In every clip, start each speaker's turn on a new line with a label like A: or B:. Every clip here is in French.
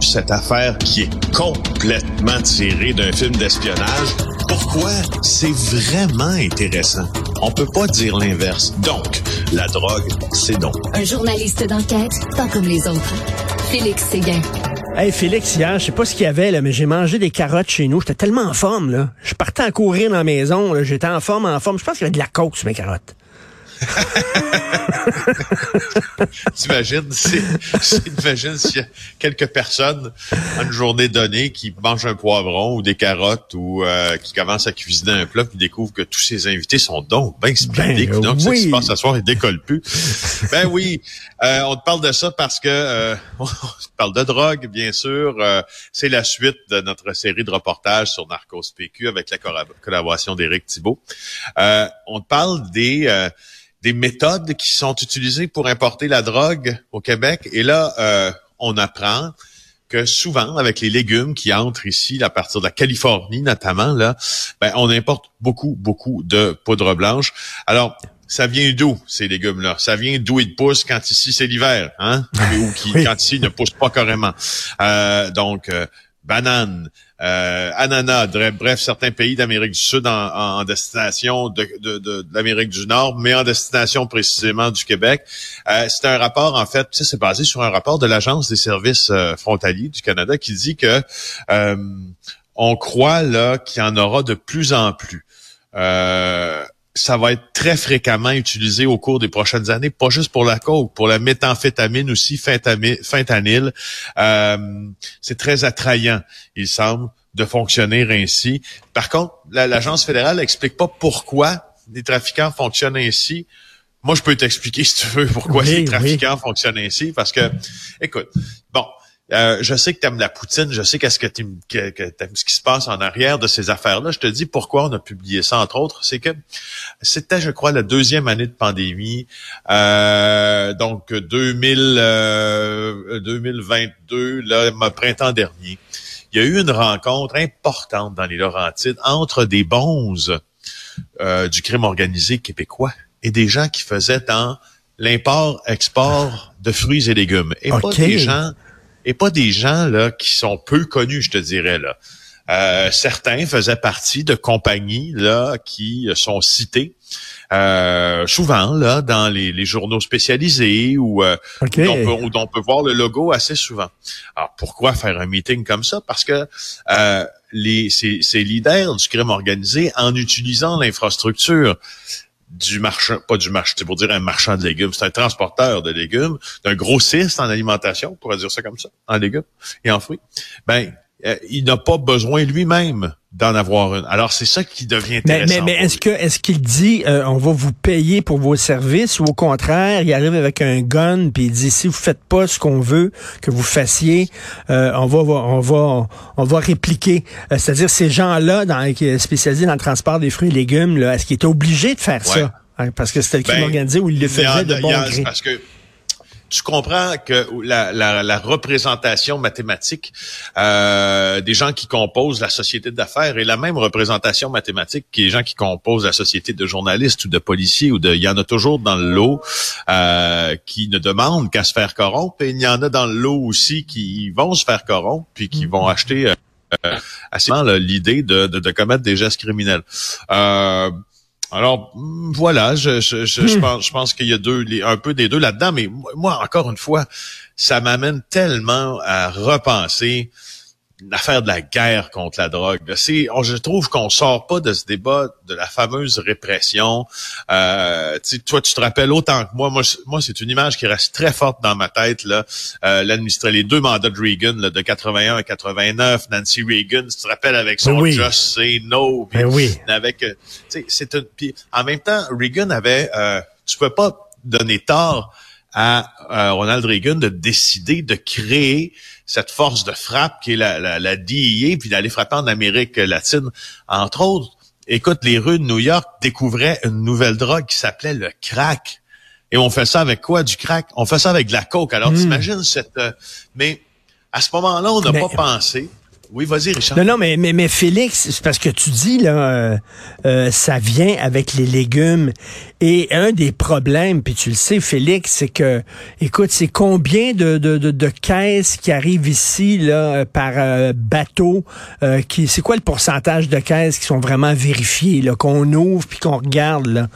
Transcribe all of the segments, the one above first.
A: cette affaire qui est complètement tirée d'un film d'espionnage. Pourquoi? C'est vraiment intéressant? On peut pas dire l'inverse. Donc, la drogue, c'est donc.
B: Un journaliste d'enquête, pas comme les autres. Félix Séguin.
C: Hey Félix, hier, je sais pas ce qu'il y avait, là, mais j'ai mangé des carottes chez nous. J'étais tellement en forme, là. Je partais à courir dans la maison, là. J'étais en forme, en forme. Je pense qu'il y avait de la coke sur mes carottes.
A: T'imagines, c'est, imagine s'il y a quelques personnes à une journée donnée qui mangent un poivron ou des carottes ou euh, qui commencent à cuisiner un plat puis découvrent que tous ces invités sont donc bien splendides.
C: Ben,
A: donc,
C: oui.
A: ce qui se passe ce soir, ils décollent plus. ben oui, euh, on te parle de ça parce que euh, on te parle de drogue, bien sûr. Euh, c'est la suite de notre série de reportages sur Narcos PQ avec la collaboration d'Éric Thibault. Euh, on te parle des euh, des méthodes qui sont utilisées pour importer la drogue au Québec. Et là, euh, on apprend que souvent, avec les légumes qui entrent ici, à partir de la Californie notamment, là, ben, on importe beaucoup, beaucoup de poudre blanche. Alors, ça vient d'où, ces légumes-là? Ça vient d'où ils poussent quand ici c'est l'hiver, hein? Ou qui,
C: Oui.
A: quand ici ils ne poussent pas carrément. Euh, donc, euh, bananes, euh, ananas, bref, certains pays d'Amérique du Sud en, destination de, l'Amérique du Nord, mais en destination précisément du Québec. Euh, c'est un rapport, en fait, c'est basé sur un rapport de l'Agence des services euh, frontaliers du Canada qui dit que euh, on croit là qu'il y en aura de plus en plus. Ça va être très fréquemment utilisé au cours des prochaines années, pas juste pour la coke, pour la méthamphétamine aussi, fentanyl. Euh, c'est très attrayant, il semble, de fonctionner ainsi. Par contre, la- l'agence fédérale n'explique pas pourquoi les trafiquants fonctionnent ainsi. Moi, je peux t'expliquer, si tu veux, pourquoi
C: Oui,
A: les
C: oui.
A: trafiquants fonctionnent ainsi. Parce que, écoute, bon, euh, je sais que tu aimes la poutine, je sais qu'est-ce que t'aimes que, que t'aimes ce qui se passe en arrière de ces affaires-là. Je te dis pourquoi on a publié ça, entre autres. C'est que c'était, je crois, la deuxième année de pandémie. Euh, donc, 2000, euh, 2022, là, le printemps dernier. Il y a eu une rencontre importante dans les Laurentides entre des bonzes euh, du crime organisé québécois et des gens qui faisaient dans l'import-export de fruits et légumes. Et pas des gens, et pas des gens là qui sont peu connus, je te dirais là. Euh, certains faisaient partie de compagnies là qui sont citées euh, souvent là dans les, les journaux spécialisés ou euh,
C: OK.
A: dont on peut, où on peut voir le logo assez souvent. Alors pourquoi faire un meeting comme ça? Parce que euh, les ces, ces leaders du crime organisé, en utilisant l'infrastructure du marchand, pas du marchand, c'est pour dire un marchand de légumes, c'est un transporteur de légumes, d'un grossiste en alimentation, on pourrait dire ça comme ça, en légumes et en fruits. Ben, euh, il n'a pas besoin lui-même d'en avoir une. Alors c'est ça qui devient
C: Mais,
A: intéressant.
C: mais, mais est-ce que est-ce qu'il dit euh, on va vous payer pour vos services ou au contraire il arrive avec un gun puis il dit si vous faites pas ce qu'on veut que vous fassiez euh, on va on va on va répliquer Euh, c'est-à-dire ces gens-là dans qui est spécialisés dans le transport des fruits et légumes là est-ce qu'ils étaient obligés de faire
A: Ouais.
C: ça? Hein, parce que c'était le crime
A: Ben,
C: organisé où ils le faisaient de bon gré.
A: Parce que tu comprends que la, la, la représentation mathématique euh, des gens qui composent la société d'affaires est la même représentation mathématique que les gens qui composent la société de journalistes ou de policiers ou de il y en a toujours dans le lot euh, qui ne demandent qu'à se faire corrompre et il y en a dans le lot aussi qui vont se faire corrompre puis qui vont acheter euh, euh, assez l'idée de, de, de commettre des gestes criminels. Euh, alors mm, voilà, je, je, je, je pense, je pense qu'il y a deux, les- un peu des deux là-dedans, mais moi, moi, encore une fois, ça m'amène tellement à repenser l'affaire de la guerre contre la drogue. C'est, je trouve qu'on sort pas de ce débat de la fameuse répression. Euh, toi, tu te rappelles autant que moi. Moi, c'est une image qui reste très forte dans ma tête. Là, euh, l'administrer les deux mandats de Reagan, là, de 81 à 89, Nancy Reagan, tu te rappelles avec son
C: Oui.
A: Just Say No. puis
C: Ben oui.
A: avec euh, tu sais c'est une puis en même temps Reagan avait euh, tu peux pas donner tort à euh, Ronald Reagan de décider de créer cette force de frappe qui est la, la, la DEA, puis d'aller frapper en Amérique latine, entre autres. Écoute, les rues de New York découvraient une nouvelle drogue qui s'appelait le crack. Et on fait ça avec quoi, du crack? On fait ça avec de la coke. Alors,
C: Mm.
A: t'imagines cette... euh, mais à ce moment-là, on n'a pas pensé Oui, vas-y, Richard.
C: Non, non, mais, mais, mais Félix, c'est parce que tu dis, là, euh, euh, ça vient avec les légumes. Et un des problèmes, puis tu le sais, Félix, c'est que, écoute, c'est combien de, de, de, caisses qui arrivent ici, là, par euh, bateau, qui, c'est quoi le pourcentage de caisses qui sont vraiment vérifiées, là, qu'on ouvre puis qu'on regarde, là?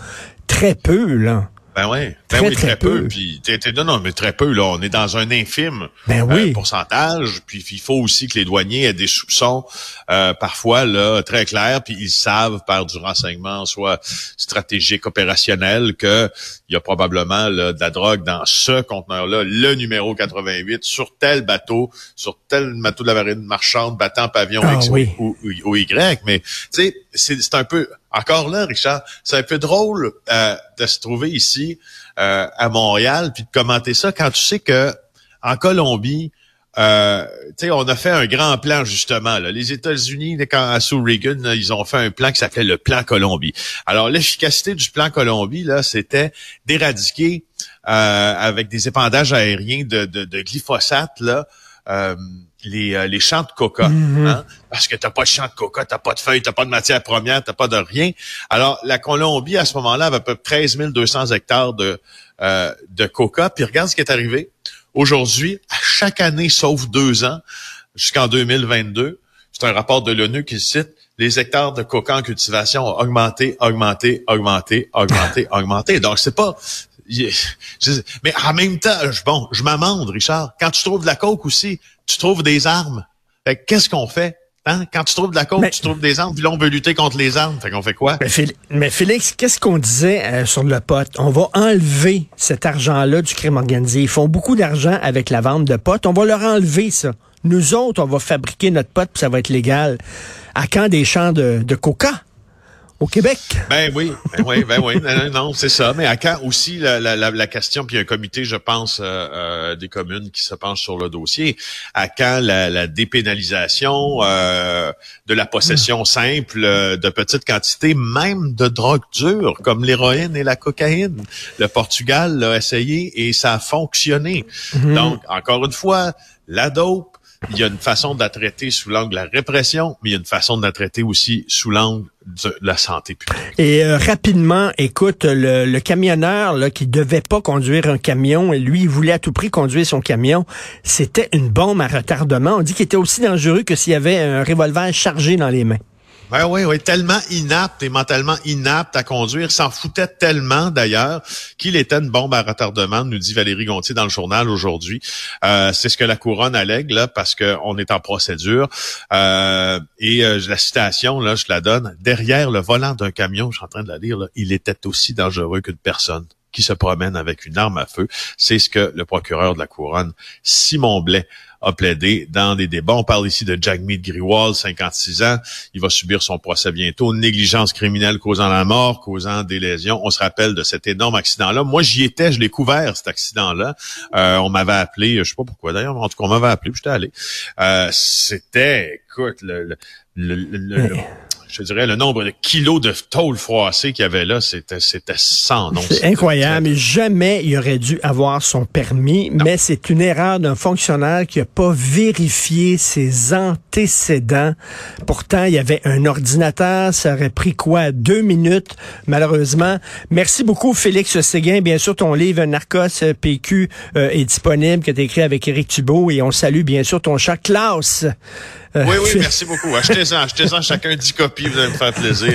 C: Très peu, là.
A: Ben oui, ben oui, très, peu. Puis non, non, mais très peu. Là, on est dans un infime
C: ben euh,
A: pourcentage. Puis il faut aussi que les douaniers aient des soupçons euh, parfois là très clairs. Puis ils savent par du renseignement, soit stratégique, opérationnel, que il y a probablement là, de la drogue dans ce conteneur-là, le numéro 88, sur tel bateau, sur tel bateau de la marine marchande battant pavillon
C: ah
A: X ou, ou, Y. Mais tu sais, c'est un peu encore là, Richard, c'est un peu drôle euh, de se trouver ici euh, à Montréal puis de commenter ça quand tu sais que en Colombie, euh, on a fait un grand plan justement. Là. Les États-Unis, quand sous Reagan, ils ont fait un plan qui s'appelait le plan Colombie. Alors l'efficacité du plan Colombie, là, c'était d'éradiquer euh, avec des épandages aériens de, glyphosate là. Les, euh, les champs de coca.
C: Mhm.
A: hein? Parce que t'as pas de champ de coca, t'as pas de feuilles, t'as pas de matière première, t'as pas de rien. Alors, la Colombie, à ce moment-là, avait à peu près 13 200 hectares de, euh, de coca. Puis regarde ce qui est arrivé. Aujourd'hui, à chaque année, sauf deux ans, jusqu'en 2022, c'est un rapport de l'ONU qui cite les hectares de coca en cultivation ont augmenté, augmenté, augmenté, augmenté, augmenté. Donc, c'est pas, mais en même temps, bon, je m'amende, Richard. Quand tu trouves de la coke aussi, tu trouves des armes. qu'est-ce qu'on fait? Hein? Quand tu trouves de la coke, tu trouves des armes, puis là, on veut lutter contre les armes. Fait qu'on fait quoi?
C: Mais, Félix, qu'est-ce qu'on disait euh, sur le pot? On va enlever cet argent-là du crime organisé. Ils font beaucoup d'argent avec la vente de potes. On va leur enlever ça. Nous autres, on va fabriquer notre pot, puis ça va être légal. À quand des champs de, de coca? Au Québec.
A: Ben oui, ben oui, ben oui, non, non, c'est ça. Mais à quand aussi la, la, la, question, puis il y a un comité, je pense, euh, euh, des communes qui se penche sur le dossier. À quand la, la dépénalisation euh, de la possession simple de petites quantités, même de drogue dure, comme l'héroïne et la cocaïne? Le Portugal l'a essayé et ça a fonctionné. Mhm. Donc, encore une fois, la dope, il y a une façon de la traiter sous l'angle de la répression, mais il y a une façon de la traiter aussi sous l'angle de la santé publique.
C: Et euh, rapidement, écoute, le, camionneur là, qui devait pas conduire un camion, lui, il voulait à tout prix conduire son camion. C'était une bombe à retardement. On dit qu'il était aussi dangereux que s'il y avait un revolver chargé dans les mains.
A: Oui, oui, oui, tellement inapte et mentalement inapte à conduire, s'en foutait tellement d'ailleurs qu'il était une bombe à retardement, nous dit Valérie Gontier dans le journal aujourd'hui. Euh, c'est ce que la couronne allègue là, parce qu'on est en procédure. Euh, et euh, la citation, là, je la donne. Derrière le volant d'un camion, je suis en train de la lire, il était aussi dangereux qu'une personne qui se promène avec une arme à feu. C'est ce que le procureur de la couronne, Simon Blais, a plaidé dans des débats. On parle ici de Jagmeet Griwal, 56 ans. Il va subir son procès bientôt. Négligence criminelle causant la mort, causant des lésions. On se rappelle de cet énorme accident-là. Moi, j'y étais, je l'ai couvert, cet accident-là. Euh, on m'avait appelé, je sais pas pourquoi d'ailleurs, en tout cas, on m'avait appelé, j'étais allé. Euh, c'était, écoute, le, le, le je dirais, le nombre de kilos de tôle froissée qu'il y avait là, c'était, c'était sans nom.
C: C'est incroyable. Jamais il aurait dû avoir son permis, mais c'est une erreur d'un fonctionnaire qui n'a pas vérifié ses antécédents. Pourtant, il y avait un ordinateur. Ça aurait pris quoi? Deux minutes, malheureusement. Merci beaucoup, Félix Séguin. Bien sûr, ton livre Narcos PQ euh, est disponible, que tu écrit avec Éric Thibault, et on salue bien sûr ton chat Klaus.
A: Oui, oui, merci beaucoup. Achetez-en, achetez-en chacun 10 copies, vous allez me faire plaisir.